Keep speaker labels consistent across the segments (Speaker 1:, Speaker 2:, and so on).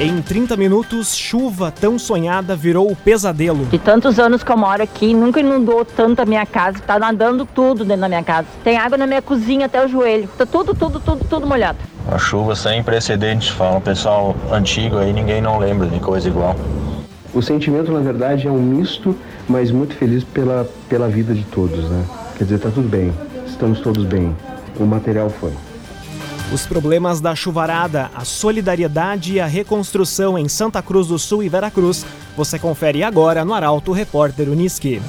Speaker 1: Em 30 minutos, chuva tão sonhada virou pesadelo.
Speaker 2: De tantos anos que eu moro aqui, nunca inundou tanto a minha casa. Tá nadando tudo dentro da minha casa. Tem água na minha cozinha até o joelho. Tá tudo, tudo, tudo, tudo molhado.
Speaker 3: Uma chuva sem precedentes, fala um pessoal antigo aí, ninguém não lembra de coisa igual.
Speaker 4: O sentimento, na verdade, é um misto, mas muito feliz pela, pela vida de todos, né? Quer dizer, tá tudo bem, estamos todos bem. O material foi.
Speaker 1: Os problemas da chuvarada, a solidariedade e a reconstrução em Santa Cruz do Sul e Veracruz, você confere agora no Arauto Repórter Uniski.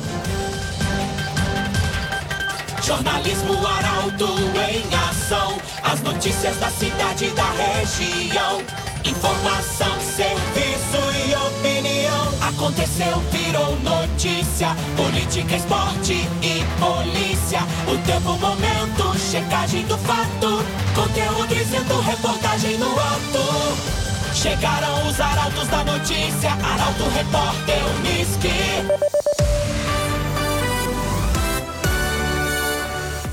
Speaker 5: Jornalismo Arauto em ação. As notícias da cidade e da região. Informação, serviço e opinião. Aconteceu, virou notícia. Política, esporte e polícia. O tempo, momento, checagem do fato. Conteúdo dizendo, reportagem no ato. Chegaram os arautos da notícia. Arauto, repórter, Uniski.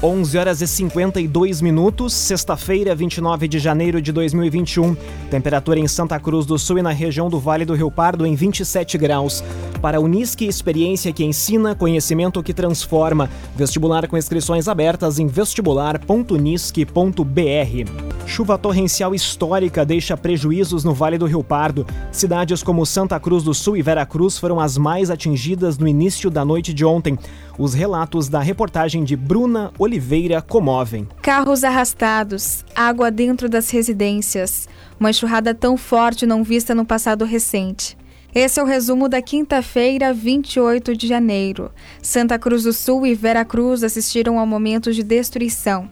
Speaker 1: 11 horas e 52 minutos, sexta-feira, 29 de janeiro de 2021. Temperatura em Santa Cruz do Sul e na região do Vale do Rio Pardo em 27 graus. Para a Unisque, experiência que ensina, conhecimento que transforma. Vestibular com inscrições abertas em vestibular.unisque.br. Chuva torrencial histórica deixa prejuízos no Vale do Rio Pardo. Cidades como Santa Cruz do Sul e Veracruz foram as mais atingidas no início da noite de ontem. Os relatos da reportagem de Bruna Oliveira comovem.
Speaker 6: Carros arrastados, água dentro das residências, uma enxurrada tão forte não vista no passado recente. Esse é o resumo da quinta-feira, 28 de janeiro. Santa Cruz do Sul e Veracruz assistiram a momentos de destruição.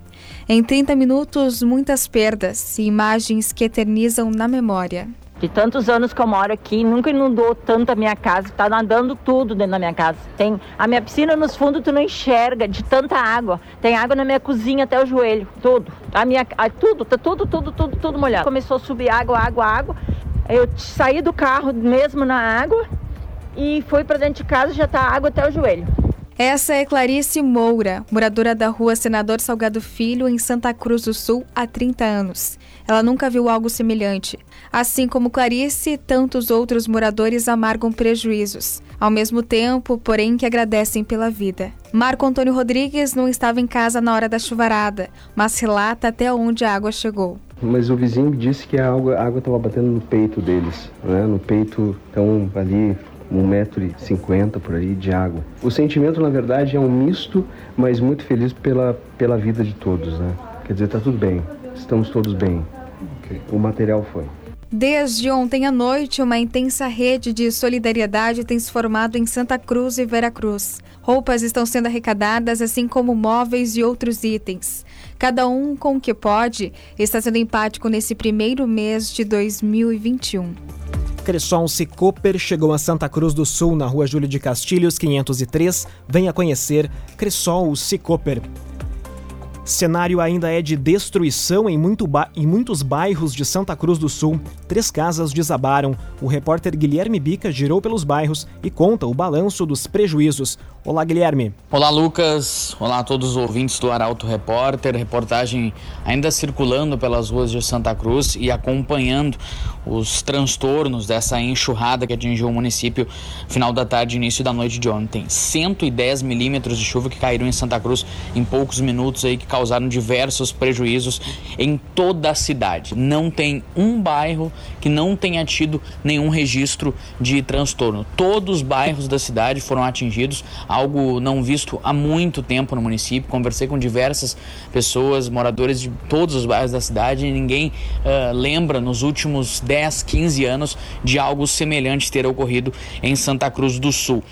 Speaker 6: Em 30 minutos, muitas perdas e imagens que eternizam na memória.
Speaker 2: De tantos anos que eu moro aqui, nunca inundou tanto a minha casa. Tá nadando tudo dentro da minha casa. Tem a minha piscina nos fundos, tu não enxerga de tanta água. Tem água na minha cozinha até o joelho, tudo. A minha, a, tudo, tá tudo, tudo, tudo, tudo molhado. Começou a subir água, água, água. Eu saí do carro mesmo na água e fui para dentro de casa, já tá água até o joelho.
Speaker 6: Essa é Clarice Moura, moradora da rua Senador Salgado Filho, em Santa Cruz do Sul, há 30 anos. Ela nunca viu algo semelhante. Assim como Clarice, tantos outros moradores amargam prejuízos. Ao mesmo tempo, porém, que agradecem pela vida. Marco Antônio Rodrigues não estava em casa na hora da chuvarada, mas relata até onde a água chegou.
Speaker 4: Mas o vizinho me disse que a água estava batendo no peito deles, né? no peito, então ali um metro e cinquenta por aí de água. O sentimento, na verdade, é um misto, mas muito feliz pela, pela vida de todos, né? Quer dizer, tá tudo bem, estamos todos bem. Okay. O material foi.
Speaker 6: Desde ontem à noite, uma intensa rede de solidariedade tem se formado em Santa Cruz e Veracruz. Roupas estão sendo arrecadadas, assim como móveis e outros itens. Cada um com o que pode está sendo empático nesse primeiro mês de 2021.
Speaker 1: Cressol Cicoper chegou a Santa Cruz do Sul, na rua Júlio de Castilhos, 503. Venha conhecer Cressol Cicoper. Cenário ainda é de destruição em, muito em, muitos bairros de Santa Cruz do Sul. Três casas desabaram. O repórter Guilherme Bica girou pelos bairros e conta o balanço dos prejuízos. Olá, Guilherme.
Speaker 7: Olá, Lucas. Olá a todos os ouvintes do Arauto Repórter. Reportagem ainda circulando pelas ruas de Santa Cruz e acompanhando os transtornos dessa enxurrada que atingiu o município final da tarde início da noite de ontem. 110 milímetros de chuva que caíram em Santa Cruz em poucos minutos aí, que causaram diversos prejuízos em toda a cidade. Não tem um bairro que não tenha tido nenhum registro de transtorno. Todos os bairros da cidade foram atingidos algo não visto há muito tempo no município. Conversei com diversas pessoas, moradores de todos os bairros da cidade, e ninguém uh, lembra nos últimos 10, 15 anos de algo semelhante ter ocorrido em Santa Cruz do Sul.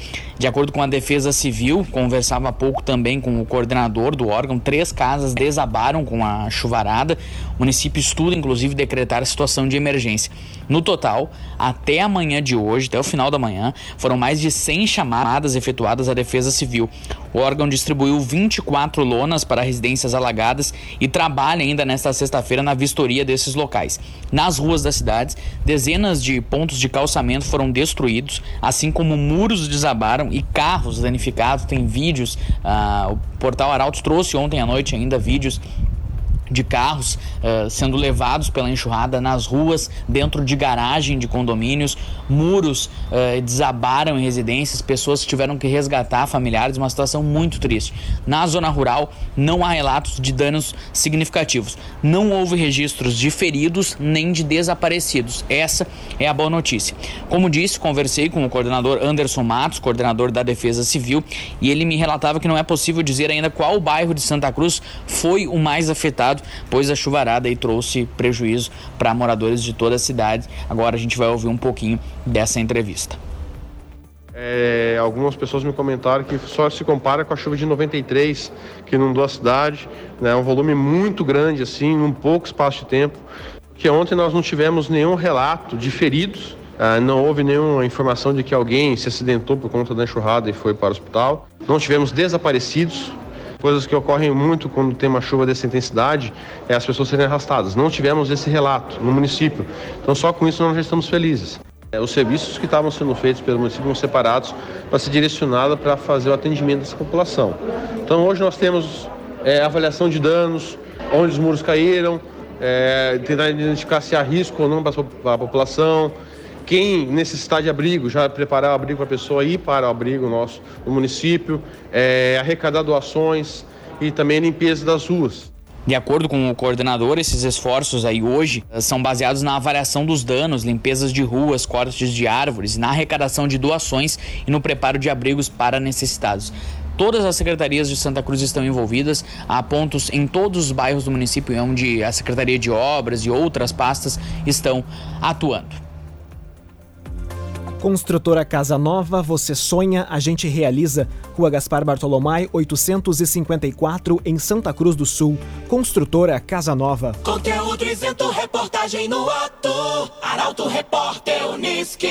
Speaker 7: De acordo com a Defesa Civil, conversava há pouco também com o coordenador do órgão, três casas desabaram com a chuvarada. O município estuda, inclusive, decretar situação de emergência. No total, até amanhã de hoje, até o final da manhã, foram mais de 100 chamadas efetuadas à Defesa Civil. O órgão distribuiu 24 lonas para residências alagadas e trabalha ainda nesta sexta-feira na vistoria desses locais. Nas ruas das cidades, dezenas de pontos de calçamento foram destruídos, assim como muros desabaram e carros danificados. Tem vídeos, ah, o portal Arautos trouxe ontem à noite ainda vídeos de carros uh, sendo levados pela enxurrada nas ruas, dentro de garagem de condomínios, muros uh, desabaram em residências, pessoas tiveram que resgatar familiares, uma situação muito triste. Na zona rural não há relatos de danos significativos, não houve registros de feridos nem de desaparecidos. Essa é a boa notícia. Como disse, conversei com o coordenador Anderson Matos, coordenador da Defesa Civil, e ele me relatava que não é possível dizer ainda qual bairro de Santa Cruz foi o mais afetado, pois a chuvarada aí trouxe prejuízo para moradores de toda a cidade. Agora a gente vai ouvir um pouquinho dessa entrevista.
Speaker 8: É, algumas pessoas me comentaram que só se compara com a chuva de 93 que inundou a cidade, né, um volume muito grande assim, num pouco espaço de tempo. Que ontem nós não tivemos nenhum relato de feridos, ah, não houve nenhuma informação de que alguém se acidentou por conta da enxurrada e foi para o hospital. Não tivemos desaparecidos, coisas que ocorrem muito quando tem uma chuva dessa intensidade, é as pessoas serem arrastadas. Não tivemos esse relato no município. Então só com isso nós já estamos felizes. É, os serviços que estavam sendo feitos pelo município foram separados para ser direcionado para fazer o atendimento dessa população. Então hoje nós temos é, avaliação de danos, onde os muros caíram, é, tentar identificar se há risco ou não para a população, quem necessitar de abrigo, já preparar o abrigo para a pessoa ir para o abrigo nosso do município, é, arrecadar doações e também limpeza das ruas.
Speaker 7: De acordo com o coordenador, esses esforços aí hoje eh, são baseados na avaliação dos danos, limpezas de ruas, cortes de árvores, na arrecadação de doações e no preparo de abrigos para necessitados. Todas as secretarias de Santa Cruz estão envolvidas. Há pontos em todos os bairros do município onde a Secretaria de Obras e outras pastas estão atuando.
Speaker 1: Construtora Casa Nova, você sonha, a gente realiza. Rua Gaspar Bartolomai, 854, em Santa Cruz do Sul. Construtora Casa Nova.
Speaker 5: Conteúdo isento, reportagem no ato. Arauto Repórter Unisque.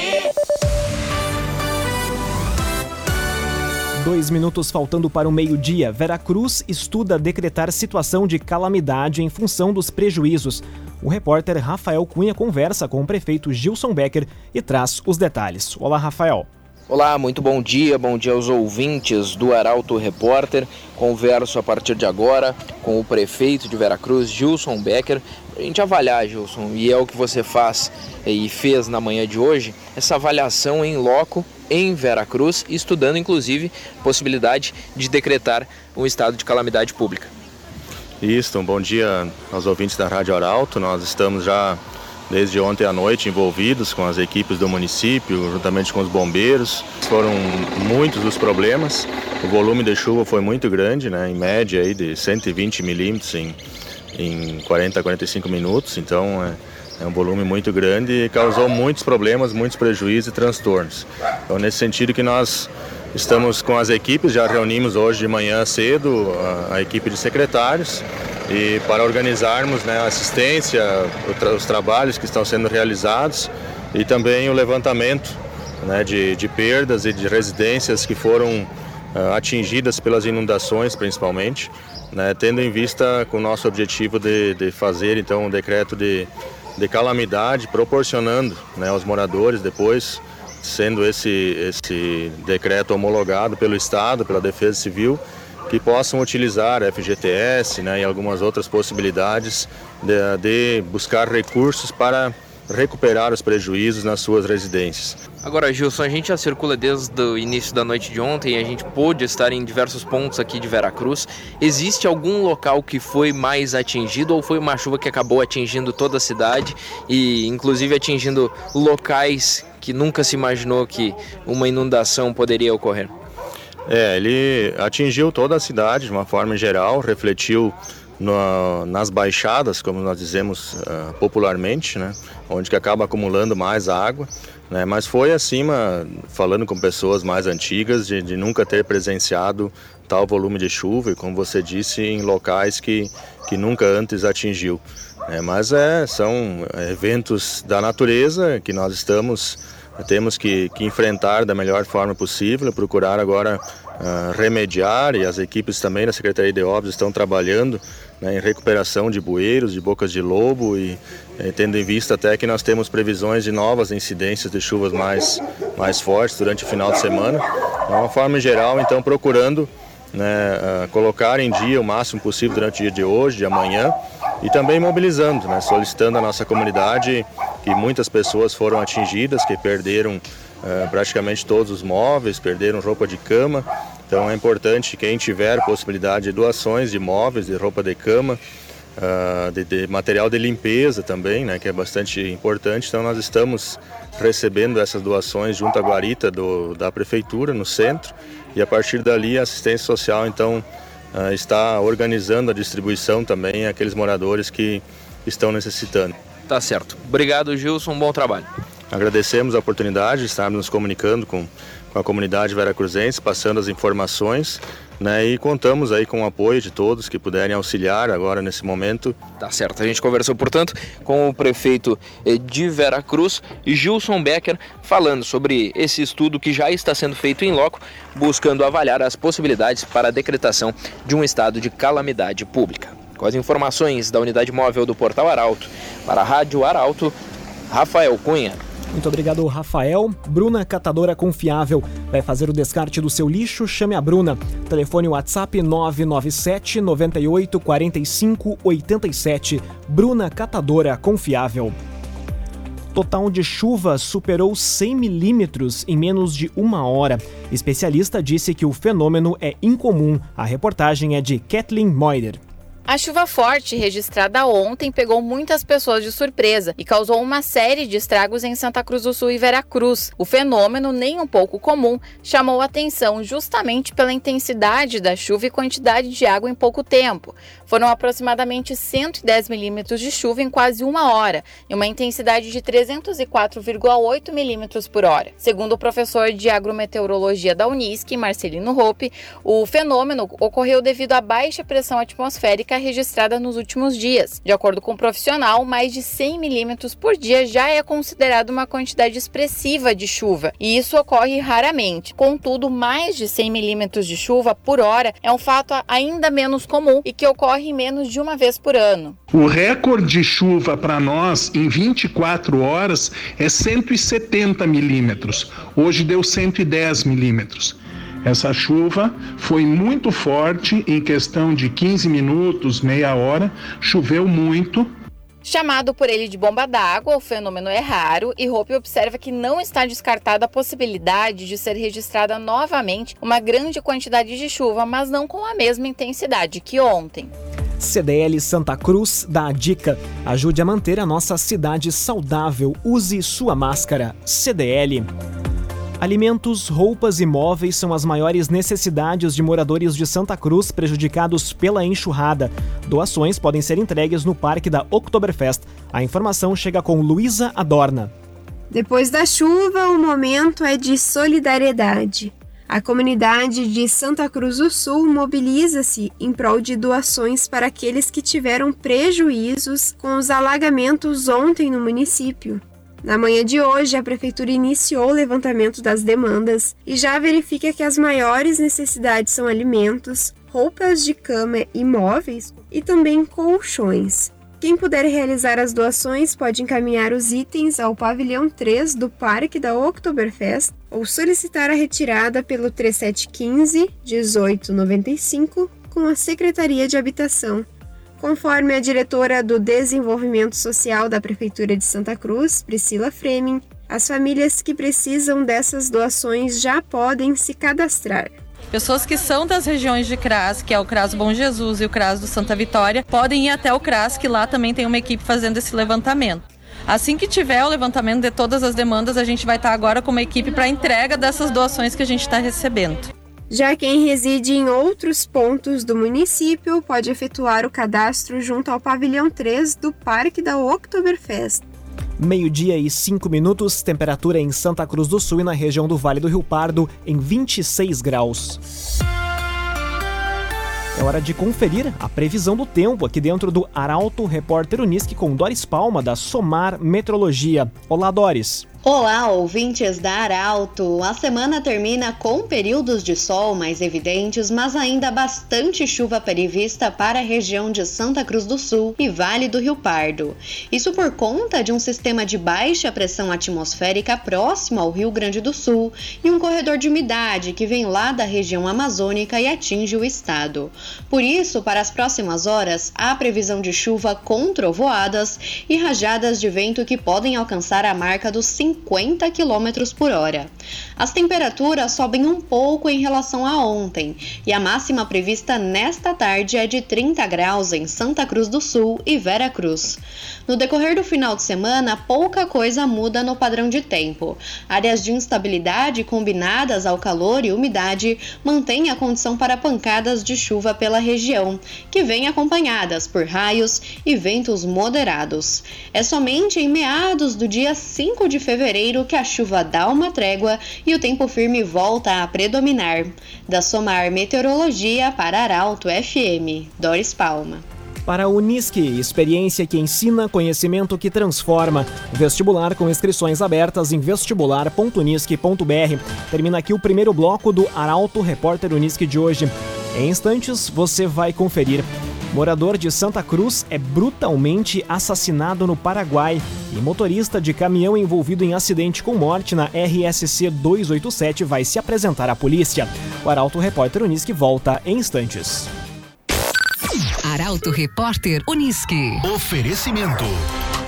Speaker 1: Dois minutos faltando para o meio-dia. Veracruz estuda decretar situação de calamidade em função dos prejuízos. O repórter Rafael Cunha conversa com o prefeito Gilson Becker e traz os detalhes. Olá, Rafael.
Speaker 9: Olá, muito bom dia, bom dia aos ouvintes do Arauto Repórter. Converso a partir de agora com o prefeito de Veracruz, Gilson Becker, a gente avaliar, Gilson, e é o que você faz e fez na manhã de hoje, essa avaliação em loco em Veracruz, estudando inclusive possibilidade de decretar um estado de calamidade pública.
Speaker 3: Isso, um bom dia aos ouvintes da Rádio Arauto. Nós estamos já desde ontem à noite envolvidos com as equipes do município, juntamente com os bombeiros. Foram muitos os problemas. O volume de chuva foi muito grande, né? em média aí de 120 milímetros em, em 40 a 45 minutos. Então é, é um volume muito grande e causou muitos problemas, muitos prejuízos e transtornos. Então nesse sentido que nós Estamos com as equipes, já reunimos hoje de manhã cedo a, a equipe de secretários e para organizarmos né, a assistência, tra os trabalhos que estão sendo realizados e também o levantamento né, de, de, perdas e de residências que foram uh, atingidas pelas inundações principalmente, né, tendo em vista com o nosso objetivo de, de fazer então um decreto de, de calamidade, proporcionando né, aos moradores depois sendo esse, esse decreto homologado pelo Estado, pela Defesa Civil, que possam utilizar FGTS né, e algumas outras possibilidades de, de buscar recursos para recuperar os prejuízos nas suas residências.
Speaker 9: Agora, Gilson, a gente já circula desde o início da noite de ontem, a gente pôde estar em diversos pontos aqui de Veracruz. Existe algum local que foi mais atingido ou foi uma chuva que acabou atingindo toda a cidade e inclusive atingindo locais que nunca se imaginou que uma inundação poderia ocorrer?
Speaker 3: É, ele atingiu toda a cidade de uma forma geral, refletiu no, nas baixadas, como nós dizemos uh, popularmente, né, onde que acaba acumulando mais água. Né, mas foi acima, falando com pessoas mais antigas, de, de nunca ter presenciado tal volume de chuva e, como você disse, em locais que, que nunca antes atingiu. É, mas é, são eventos da natureza que nós estamos temos que, que enfrentar da melhor forma possível, procurar agora uh, remediar e as equipes também da Secretaria de Obras estão trabalhando né, em recuperação de bueiros, de bocas de lobo e eh, tendo em vista até que nós temos previsões de novas incidências de chuvas mais, mais fortes durante o final de semana. De uma forma geral, então procurando né, uh, colocar em dia o máximo possível durante o dia de hoje, de amanhã, e também mobilizando, né, solicitando à nossa comunidade que muitas pessoas foram atingidas, que perderam uh, praticamente todos os móveis, perderam roupa de cama. Então é importante quem tiver possibilidade de doações de móveis, de roupa de cama, uh, de, de, material de limpeza também, né, que é bastante importante. Então nós estamos recebendo essas doações junto à guarita do, da prefeitura no centro e a partir dali a assistência social então uh, está organizando a distribuição também àqueles moradores que estão necessitando.
Speaker 9: Tá certo. Obrigado, Gilson. Bom trabalho.
Speaker 3: Agradecemos a oportunidade de estarmos nos comunicando com, com a comunidade veracruzense, passando as informações né, e contamos aí com o apoio de todos que puderem auxiliar agora nesse momento.
Speaker 9: Tá certo. A gente conversou, portanto, com o prefeito eh, de Veracruz, Gilson Becker, falando sobre esse estudo que já está sendo feito em loco, buscando avaliar as possibilidades para a decretação de um estado de calamidade pública. Com as informações da unidade móvel do Portal Arauto, para a Rádio Arauto, Rafael Cunha.
Speaker 1: Muito obrigado, Rafael. Bruna Catadora Confiável. Vai fazer o descarte do seu lixo? Chame a Bruna. Telefone WhatsApp 997 98 45 87. Bruna Catadora Confiável. Total de chuva superou 100 milímetros em menos de uma hora. Especialista disse que o fenômeno é incomum. A reportagem é de Kathleen Moider.
Speaker 10: A chuva forte registrada ontem pegou muitas pessoas de surpresa e causou uma série de estragos em Santa Cruz do Sul e Veracruz. O fenômeno, nem um pouco comum, chamou atenção justamente pela intensidade da chuva e quantidade de água em pouco tempo. Foram aproximadamente 110 milímetros de chuva em quase uma hora, e uma intensidade de 304,8 milímetros por hora. Segundo o professor de agrometeorologia da Unisc, Marcelino Hope, o fenômeno ocorreu devido à baixa pressão atmosférica registrada nos últimos dias. De acordo com o profissional, mais de 100 milímetros por dia já é considerado uma quantidade expressiva de chuva, e isso ocorre raramente. Contudo, mais de 100 milímetros de chuva por hora é um fato ainda menos comum e que ocorre menos de uma vez por ano.
Speaker 11: O recorde de chuva para nós em 24 horas é 170 milímetros. Hoje deu 110 milímetros. Essa chuva foi muito forte, em questão de 15 minutos, meia hora, choveu muito.
Speaker 10: Chamado por ele de bomba d'água, o fenômeno é raro e Hope observa que não está descartada a possibilidade de ser registrada novamente uma grande quantidade de chuva, mas não com a mesma intensidade que ontem.
Speaker 1: CDL Santa Cruz dá a dica: ajude a manter a nossa cidade saudável. Use sua máscara. CDL. Alimentos, roupas e móveis são as maiores necessidades de moradores de Santa Cruz prejudicados pela enxurrada. Doações podem ser entregues no Parque da Oktoberfest. A informação chega com Luísa Adorna.
Speaker 12: Depois da chuva, o momento é de solidariedade. A comunidade de Santa Cruz do Sul mobiliza-se em prol de doações para aqueles que tiveram prejuízos com os alagamentos ontem no município. Na manhã de hoje, a Prefeitura iniciou o levantamento das demandas e já verifica que as maiores necessidades são alimentos, roupas de cama e móveis e também colchões. Quem puder realizar as doações pode encaminhar os itens ao pavilhão 3 do Parque da Oktoberfest ou solicitar a retirada pelo 3715 1895 com a Secretaria de Habitação Conforme a diretora do Desenvolvimento Social da Prefeitura de Santa Cruz, Priscila Fremin, as famílias que precisam dessas doações já podem se cadastrar.
Speaker 13: Pessoas que são das regiões de CRAS, que é o CRAS Bom Jesus e o CRAS do Santa Vitória, podem ir até o CRAS, que lá também tem uma equipe fazendo esse levantamento. Assim que tiver o levantamento de todas as demandas, a gente vai estar agora com uma equipe para entrega dessas doações que a gente está recebendo.
Speaker 12: Já quem reside em outros pontos do município pode efetuar o cadastro junto ao pavilhão 3 do Parque da Oktoberfest.
Speaker 1: Meio-dia e 5 minutos, temperatura em Santa Cruz do Sul e na região do Vale do Rio Pardo em 26 graus. É hora de conferir a previsão do tempo aqui dentro do Arauto Repórter Unisque com Doris Palma da Somar Metrologia. Olá, Doris.
Speaker 14: Olá, ouvintes da Arauto! A semana termina com períodos de sol mais evidentes, mas ainda bastante chuva prevista para a região de Santa Cruz do Sul e Vale do Rio Pardo. Isso por conta de um sistema de baixa pressão atmosférica próximo ao Rio Grande do Sul e um corredor de umidade que vem lá da região amazônica e atinge o estado. Por isso, para as próximas horas, há previsão de chuva com trovoadas e rajadas de vento que podem alcançar a marca dos 50 50 km por hora. As temperaturas sobem um pouco em relação a ontem e a máxima prevista nesta tarde é de 30 graus em Santa Cruz do Sul e Vera Cruz. No decorrer do final de semana, pouca coisa muda no padrão de tempo. Áreas de instabilidade combinadas ao calor e umidade mantêm a condição para pancadas de chuva pela região, que vêm acompanhadas por raios e ventos moderados. É somente em meados do dia 5 de fevereiro que a chuva dá uma trégua e o tempo firme volta a predominar. Da Somar Meteorologia para Arauto FM, Doris Palma.
Speaker 1: Para a Unisque, experiência que ensina, conhecimento que transforma. Vestibular com inscrições abertas em vestibular.unisque.br. Termina aqui o primeiro bloco do Arauto Repórter Unisque de hoje. Em instantes, você vai conferir. Morador de Santa Cruz é brutalmente assassinado no Paraguai e motorista de caminhão envolvido em acidente com morte na RSC 287 vai se apresentar à polícia. O Arauto Repórter Unisque volta em instantes.
Speaker 15: Arauto Repórter Unisque.
Speaker 16: Oferecimento.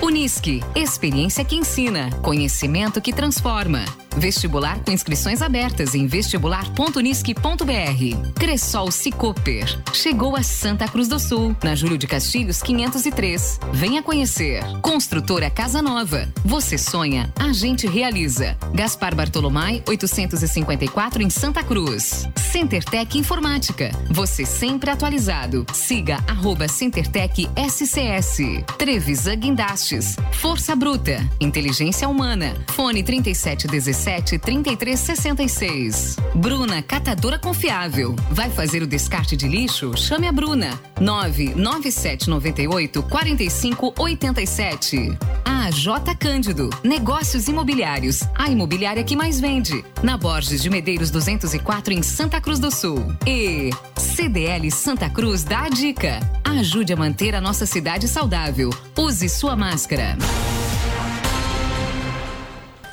Speaker 15: Unisque, experiência que ensina, conhecimento que transforma. Vestibular com inscrições abertas em vestibular.unisque.br. Cressol Cicoper. Chegou a Santa Cruz do Sul, na Júlio de Castilhos 503. Venha conhecer. Construtora Casa Nova. Você sonha, a gente realiza. Gaspar Bartolomai 854 em Santa Cruz. CenterTech Informática. Você sempre atualizado. Siga arroba CenterTech SCS. Trevisan Guindastes. Força Bruta. Inteligência Humana. Fone 3717 37 33 66. Bruna Catadora Confiável. Vai fazer o descarte de lixo? Chame a Bruna. 997 98 45 87. A J Cândido. Negócios imobiliários. A imobiliária que mais vende. Na Borges de Medeiros 204 em Santa Cruz do Sul. E CDL Santa Cruz dá a dica. Ajude a manter a nossa cidade saudável. Use sua máscara.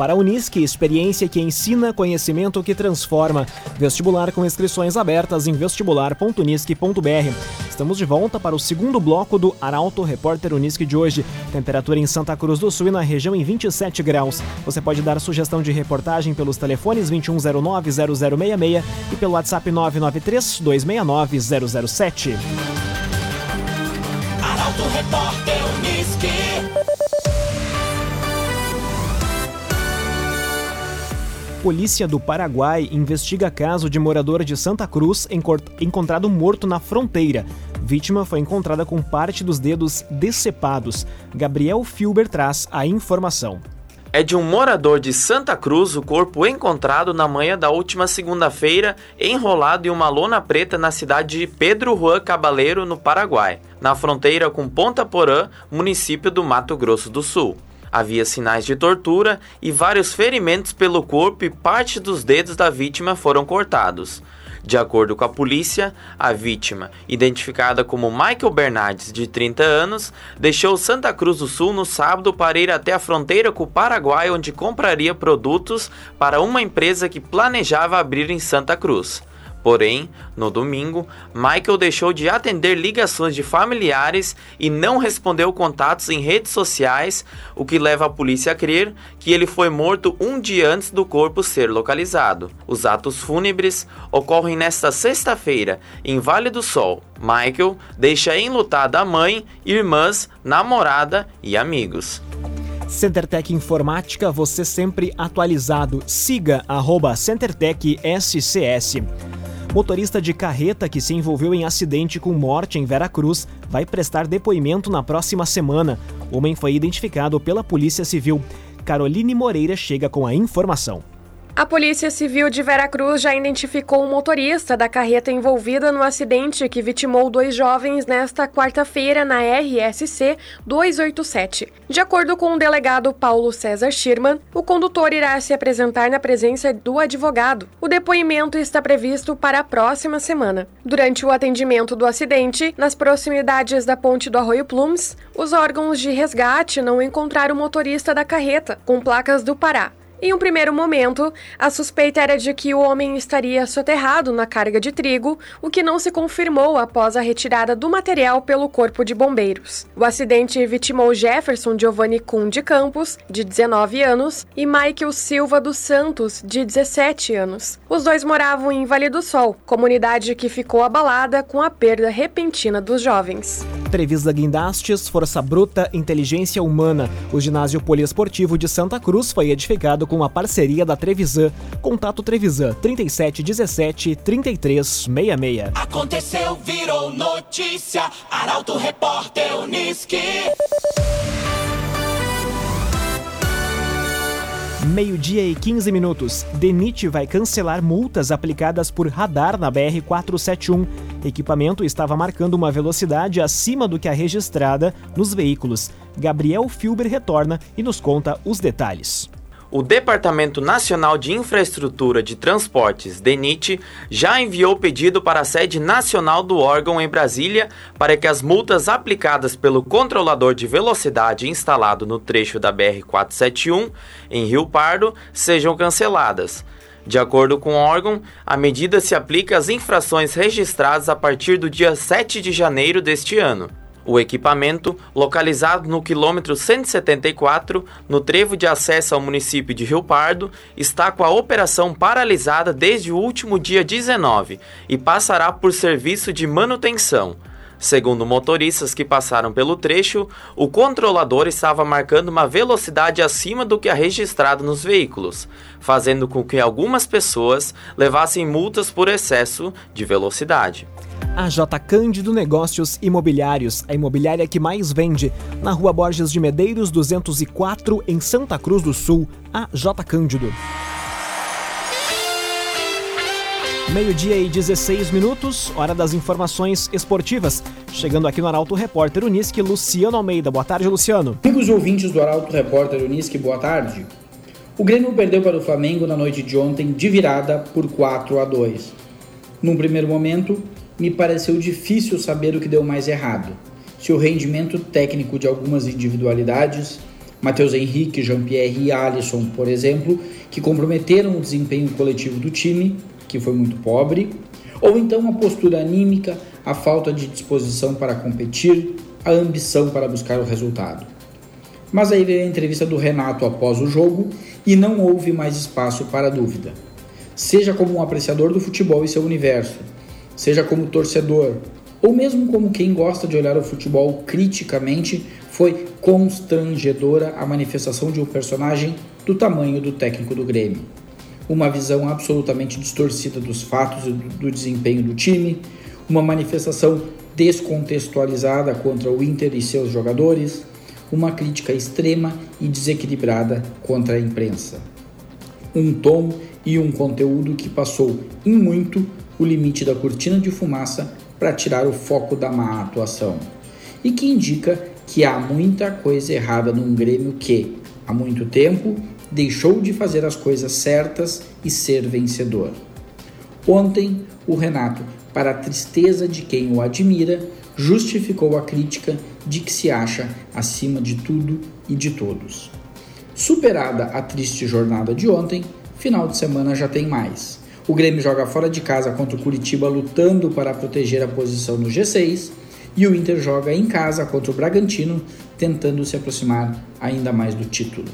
Speaker 1: Para a Unisque, experiência que ensina, conhecimento que transforma. Vestibular com inscrições abertas em vestibular.unisque.br. Estamos de volta para o segundo bloco do Arauto Repórter Unisque de hoje. Temperatura em Santa Cruz do Sul e na região em 27 graus. Você pode dar sugestão de reportagem pelos telefones 2109-0066 e pelo WhatsApp 993-269-007.
Speaker 5: Arauto Repórter
Speaker 1: Polícia do Paraguai investiga caso de morador de Santa Cruz encontrado morto na fronteira. Vítima foi encontrada com parte dos dedos decepados. Gabriel Filber traz a informação.
Speaker 17: É de um morador de Santa Cruz o corpo encontrado na manhã da última segunda-feira, enrolado em uma lona preta na cidade de Pedro Juan Cabaleiro, no Paraguai, na fronteira com Ponta Porã, município do Mato Grosso do Sul. Havia sinais de tortura e vários ferimentos pelo corpo e parte dos dedos da vítima foram cortados. De acordo com a polícia, a vítima, identificada como Michael Bernardes, de 30 anos, deixou Santa Cruz do Sul no sábado para ir até a fronteira com o Paraguai, onde compraria produtos para uma empresa que planejava abrir em Santa Cruz. Porém, no domingo, Michael deixou de atender ligações de familiares e não respondeu contatos em redes sociais, o que leva a polícia a crer que ele foi morto um dia antes do corpo ser localizado. Os atos fúnebres ocorrem nesta sexta-feira, em Vale do Sol. Michael deixa enlutada a mãe, irmãs, namorada e amigos.
Speaker 1: CenterTech Informática, você sempre atualizado. Siga arroba CenterTech SCS. Motorista de carreta que se envolveu em acidente com morte em Veracruz vai prestar depoimento na próxima semana. O homem foi identificado pela Polícia Civil. Caroline Moreira chega com a informação.
Speaker 16: A Polícia Civil de Veracruz já identificou o motorista da carreta envolvida no acidente que vitimou dois jovens nesta quarta-feira na RSC 287. De acordo com o delegado Paulo César Schirman, o condutor irá se apresentar na presença do advogado. O depoimento está previsto para a próxima semana. Durante o atendimento do acidente, nas proximidades da ponte do Arroio Plumes, os órgãos de resgate não encontraram o motorista da carreta, com placas do Pará. Em um primeiro momento, a suspeita era de que o homem estaria soterrado na carga de trigo, o que não se confirmou após a retirada do material pelo Corpo de Bombeiros. O acidente vitimou Jefferson Giovanni Kuhn de Campos, de 19 anos, e Michael Silva dos Santos, de 17 anos. Os dois moravam em Vale do Sol, comunidade que ficou abalada com a perda repentina dos jovens.
Speaker 1: Trevisa Guindastes, Força Bruta, Inteligência Humana. O ginásio poliesportivo de Santa Cruz foi edificado com a parceria da Trevisan. Contato Trevisan 3717 3366.
Speaker 5: Aconteceu, virou notícia. Arauto Repórter Uniski.
Speaker 1: Meio-dia e 15 minutos. DENIT vai cancelar multas aplicadas por radar na BR-471. Equipamento estava marcando uma velocidade acima do que a registrada nos veículos. Gabriel Filber retorna e nos conta os detalhes.
Speaker 17: O Departamento Nacional de Infraestrutura de Transportes, DENIT, já enviou pedido para a sede nacional do órgão em Brasília para que as multas aplicadas pelo controlador de velocidade instalado no trecho da BR-471, em Rio Pardo, sejam canceladas. De acordo com o órgão, a medida se aplica às infrações registradas a partir do dia 7 de janeiro deste ano. O equipamento, localizado no quilômetro 174, no trevo de acesso ao município de Rio Pardo, está com a operação paralisada desde o último dia 19 e passará por serviço de manutenção. Segundo motoristas que passaram pelo trecho, o controlador estava marcando uma velocidade acima do que é registrado nos veículos, fazendo com que algumas pessoas levassem multas por excesso de velocidade.
Speaker 1: A J Cândido Negócios Imobiliários, a imobiliária que mais vende, na Rua Borges de Medeiros 204, em Santa Cruz do Sul, a J Cândido. Meio-dia e 16 minutos, hora das informações esportivas. Chegando aqui no Arauto Repórter Unisque, Luciano Almeida. Boa tarde, Luciano.
Speaker 18: Amigos ouvintes do Arauto Repórter Unisque, boa tarde. O Grêmio perdeu para o Flamengo na noite de ontem de virada por 4 a 2. Num primeiro momento, me pareceu difícil saber o que deu mais errado. Se o rendimento técnico de algumas individualidades, Matheus Henrique, Jean-Pierre e Alisson, por exemplo, que comprometeram o desempenho coletivo do time, que foi muito pobre, ou então a postura anímica, a falta de disposição para competir, a ambição para buscar o resultado. Mas aí veio a entrevista do Renato após o jogo e não houve mais espaço para dúvida. Seja como um apreciador do futebol e seu universo, seja como torcedor, ou mesmo como quem gosta de olhar o futebol criticamente, foi constrangedora a manifestação de um personagem do tamanho do técnico do Grêmio uma visão absolutamente distorcida dos fatos e do desempenho do time, uma manifestação descontextualizada contra o Inter e seus jogadores, uma crítica extrema e desequilibrada contra a imprensa. Um tom e um conteúdo que passou em muito o limite da cortina de fumaça para tirar o foco da má atuação. E que indica que há muita coisa errada num Grêmio que, há muito tempo, deixou de fazer as coisas certas e ser vencedor. Ontem, o Renato, para a tristeza de quem o admira, justificou a crítica de que se acha acima de tudo e de todos. Superada a triste jornada de ontem, final de semana já tem mais. O Grêmio joga fora de casa contra o Curitiba lutando para proteger a posição no G6 e o Inter joga em casa contra o Bragantino tentando se aproximar ainda mais do título.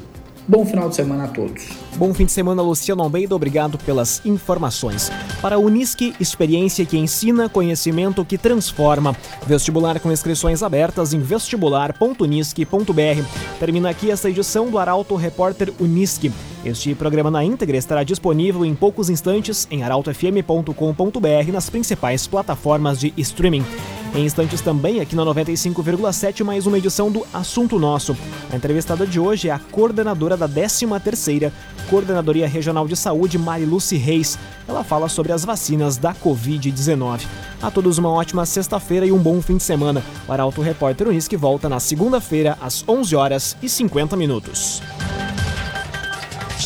Speaker 18: Bom final de semana a todos.
Speaker 1: Bom fim de semana, Luciano Almeida. Obrigado pelas informações. Para a Unisque, experiência que ensina, conhecimento que transforma. Vestibular com inscrições abertas em vestibular.unisque.br. Termina aqui esta edição do Arauto Repórter Unisque. Este programa na íntegra estará disponível em poucos instantes em arautofm.com.br nas principais plataformas de streaming. Em instantes também, aqui na 95,7, mais uma edição do Assunto Nosso. A entrevistada de hoje é a coordenadora da 13ª Coordenadoria Regional de Saúde, Mariluce Reis. Ela fala sobre as vacinas da Covid-19. A todos uma ótima sexta-feira e um bom fim de semana. O Arauto Repórter Unisque volta na segunda-feira, às 11 horas e 50 minutos.